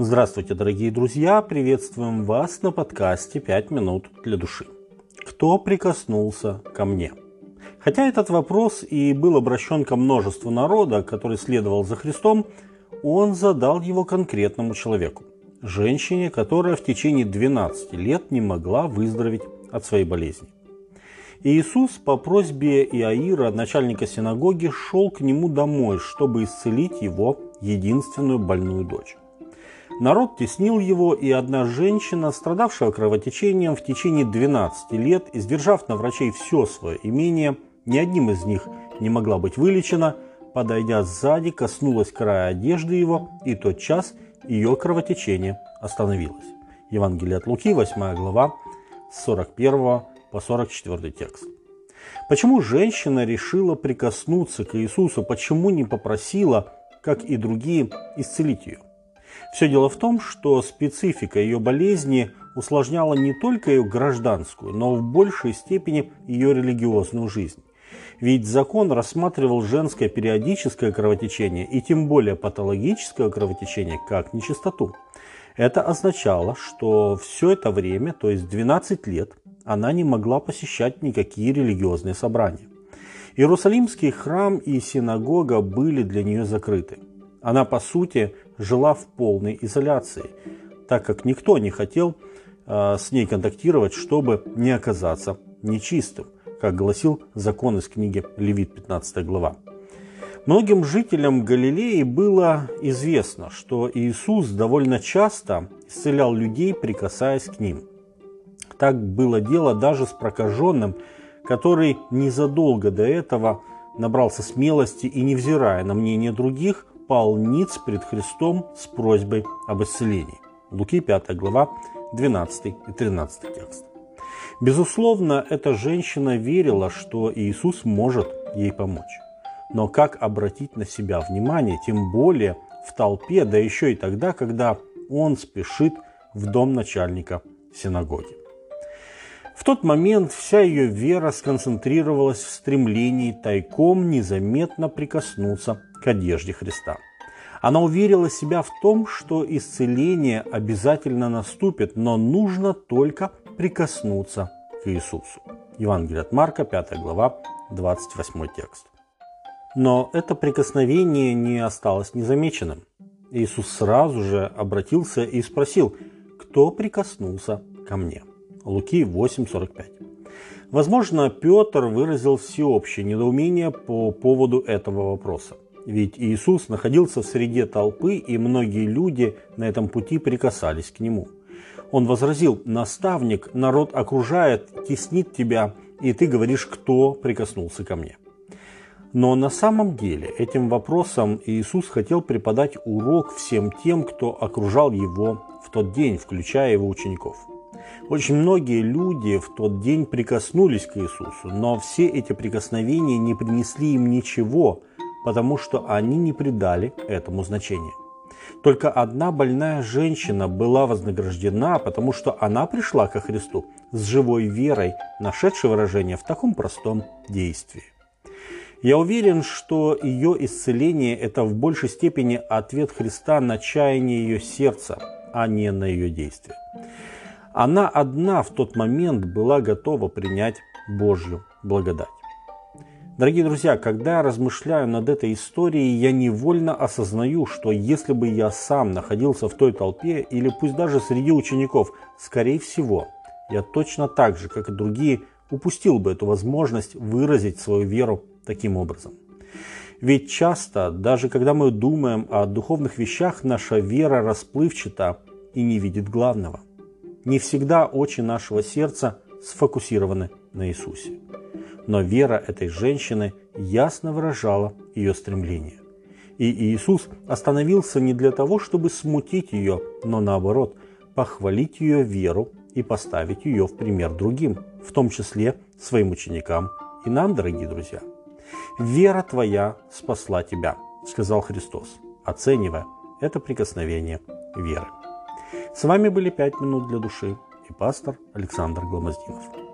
Здравствуйте, дорогие друзья! Приветствуем вас на подкасте «Пять минут для души». Кто прикоснулся ко мне? Хотя этот вопрос и был обращен ко множеству народа, который следовал за Христом, он задал его конкретному человеку – женщине, которая в течение 12 лет не могла выздороветь от своей болезни. И Иисус по просьбе Иаира, начальника синагоги, шел к нему домой, чтобы исцелить его единственную больную дочь. Народ теснил его, и одна женщина, страдавшая кровотечением в течение 12 лет, издержав на врачей все свое имение, ни одним из них не могла быть вылечена, подойдя сзади, коснулась края одежды его, и тот час ее кровотечение остановилось. Евангелие от Луки, 8 глава, с 41 по 44 текст. Почему женщина решила прикоснуться к Иисусу? Почему не попросила, как и другие, исцелить ее? Все дело в том, что специфика ее болезни усложняла не только ее гражданскую, но в большей степени ее религиозную жизнь. Ведь закон рассматривал женское периодическое кровотечение и тем более патологическое кровотечение как нечистоту. Это означало, что все это время, то есть 12 лет, она не могла посещать никакие религиозные собрания. Иерусалимский храм и синагога были для нее закрыты. Она, по сути, жила в полной изоляции, так как никто не хотел э, с ней контактировать, чтобы не оказаться нечистым, как гласил закон из книги Левит 15 глава. Многим жителям Галилеи было известно, что Иисус довольно часто исцелял людей, прикасаясь к ним. Так было дело даже с прокаженным, который незадолго до этого набрался смелости и, невзирая на мнение других, пал ниц пред Христом с просьбой об исцелении. Луки 5 глава 12 и 13 текст. Безусловно, эта женщина верила, что Иисус может ей помочь. Но как обратить на себя внимание, тем более в толпе, да еще и тогда, когда он спешит в дом начальника синагоги. В тот момент вся ее вера сконцентрировалась в стремлении тайком незаметно прикоснуться к одежде Христа. Она уверила себя в том, что исцеление обязательно наступит, но нужно только прикоснуться к Иисусу. Евангелие от Марка, 5 глава, 28 текст. Но это прикосновение не осталось незамеченным. Иисус сразу же обратился и спросил, кто прикоснулся ко мне. Луки 8.45. Возможно, Петр выразил всеобщее недоумение по поводу этого вопроса. Ведь Иисус находился в среде толпы, и многие люди на этом пути прикасались к Нему. Он возразил, «Наставник, народ окружает, теснит тебя, и ты говоришь, кто прикоснулся ко мне». Но на самом деле этим вопросом Иисус хотел преподать урок всем тем, кто окружал Его в тот день, включая Его учеников – очень многие люди в тот день прикоснулись к Иисусу, но все эти прикосновения не принесли им ничего, потому что они не придали этому значения. Только одна больная женщина была вознаграждена, потому что она пришла ко Христу с живой верой, нашедшей выражение в таком простом действии. Я уверен, что ее исцеление – это в большей степени ответ Христа на чаяние ее сердца, а не на ее действия. Она одна в тот момент была готова принять Божью благодать. Дорогие друзья, когда я размышляю над этой историей, я невольно осознаю, что если бы я сам находился в той толпе, или пусть даже среди учеников, скорее всего, я точно так же, как и другие, упустил бы эту возможность выразить свою веру таким образом. Ведь часто, даже когда мы думаем о духовных вещах, наша вера расплывчата и не видит главного не всегда очи нашего сердца сфокусированы на Иисусе. Но вера этой женщины ясно выражала ее стремление. И Иисус остановился не для того, чтобы смутить ее, но наоборот, похвалить ее веру и поставить ее в пример другим, в том числе своим ученикам и нам, дорогие друзья. «Вера твоя спасла тебя», – сказал Христос, оценивая это прикосновение веры. С вами были «Пять минут для души» и пастор Александр Гломоздинов.